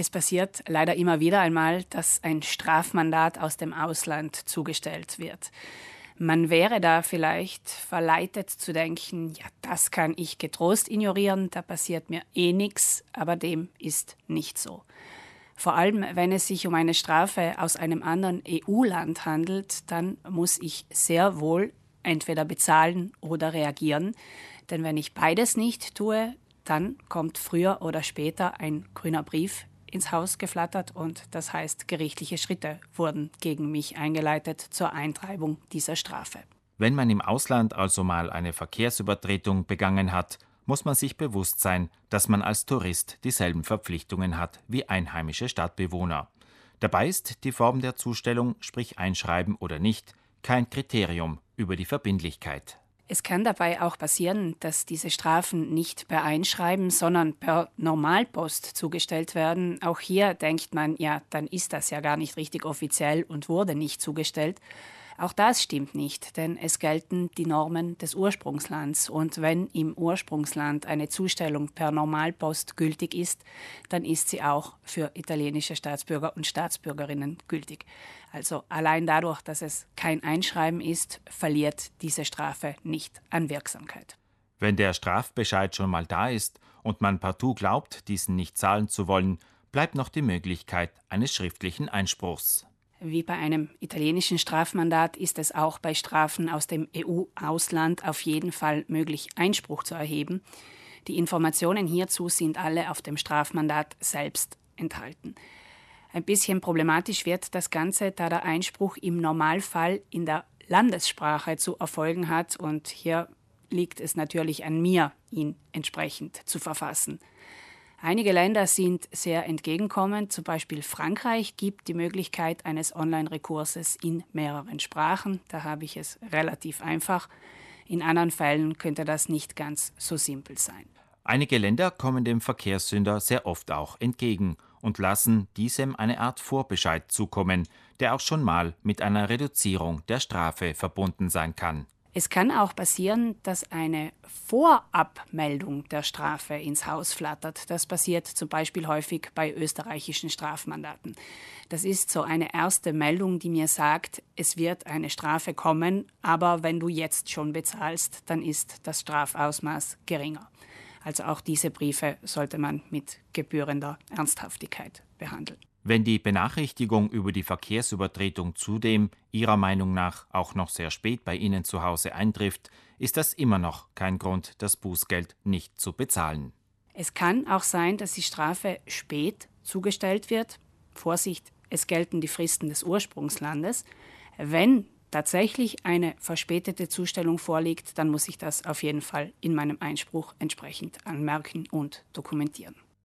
Es passiert leider immer wieder einmal, dass ein Strafmandat aus dem Ausland zugestellt wird. Man wäre da vielleicht verleitet zu denken, ja, das kann ich getrost ignorieren, da passiert mir eh nichts, aber dem ist nicht so. Vor allem, wenn es sich um eine Strafe aus einem anderen EU-Land handelt, dann muss ich sehr wohl entweder bezahlen oder reagieren. Denn wenn ich beides nicht tue, dann kommt früher oder später ein grüner Brief ins Haus geflattert und das heißt, gerichtliche Schritte wurden gegen mich eingeleitet zur Eintreibung dieser Strafe. Wenn man im Ausland also mal eine Verkehrsübertretung begangen hat, muss man sich bewusst sein, dass man als Tourist dieselben Verpflichtungen hat wie einheimische Stadtbewohner. Dabei ist die Form der Zustellung, sprich Einschreiben oder nicht, kein Kriterium über die Verbindlichkeit. Es kann dabei auch passieren, dass diese Strafen nicht per Einschreiben, sondern per Normalpost zugestellt werden. Auch hier denkt man, ja, dann ist das ja gar nicht richtig offiziell und wurde nicht zugestellt. Auch das stimmt nicht, denn es gelten die Normen des Ursprungslands. Und wenn im Ursprungsland eine Zustellung per Normalpost gültig ist, dann ist sie auch für italienische Staatsbürger und Staatsbürgerinnen gültig. Also allein dadurch, dass es kein Einschreiben ist, verliert diese Strafe nicht an Wirksamkeit. Wenn der Strafbescheid schon mal da ist und man partout glaubt, diesen nicht zahlen zu wollen, bleibt noch die Möglichkeit eines schriftlichen Einspruchs. Wie bei einem italienischen Strafmandat ist es auch bei Strafen aus dem EU-Ausland auf jeden Fall möglich, Einspruch zu erheben. Die Informationen hierzu sind alle auf dem Strafmandat selbst enthalten. Ein bisschen problematisch wird das Ganze, da der Einspruch im Normalfall in der Landessprache zu erfolgen hat und hier liegt es natürlich an mir, ihn entsprechend zu verfassen. Einige Länder sind sehr entgegenkommend, zum Beispiel Frankreich gibt die Möglichkeit eines Online-Rekurses in mehreren Sprachen. Da habe ich es relativ einfach. In anderen Fällen könnte das nicht ganz so simpel sein. Einige Länder kommen dem Verkehrssünder sehr oft auch entgegen und lassen diesem eine Art Vorbescheid zukommen, der auch schon mal mit einer Reduzierung der Strafe verbunden sein kann. Es kann auch passieren, dass eine Vorabmeldung der Strafe ins Haus flattert. Das passiert zum Beispiel häufig bei österreichischen Strafmandaten. Das ist so eine erste Meldung, die mir sagt, es wird eine Strafe kommen, aber wenn du jetzt schon bezahlst, dann ist das Strafausmaß geringer. Also auch diese Briefe sollte man mit gebührender Ernsthaftigkeit behandeln. Wenn die Benachrichtigung über die Verkehrsübertretung zudem Ihrer Meinung nach auch noch sehr spät bei Ihnen zu Hause eintrifft, ist das immer noch kein Grund, das Bußgeld nicht zu bezahlen. Es kann auch sein, dass die Strafe spät zugestellt wird. Vorsicht, es gelten die Fristen des Ursprungslandes. Wenn tatsächlich eine verspätete Zustellung vorliegt, dann muss ich das auf jeden Fall in meinem Einspruch entsprechend anmerken und dokumentieren.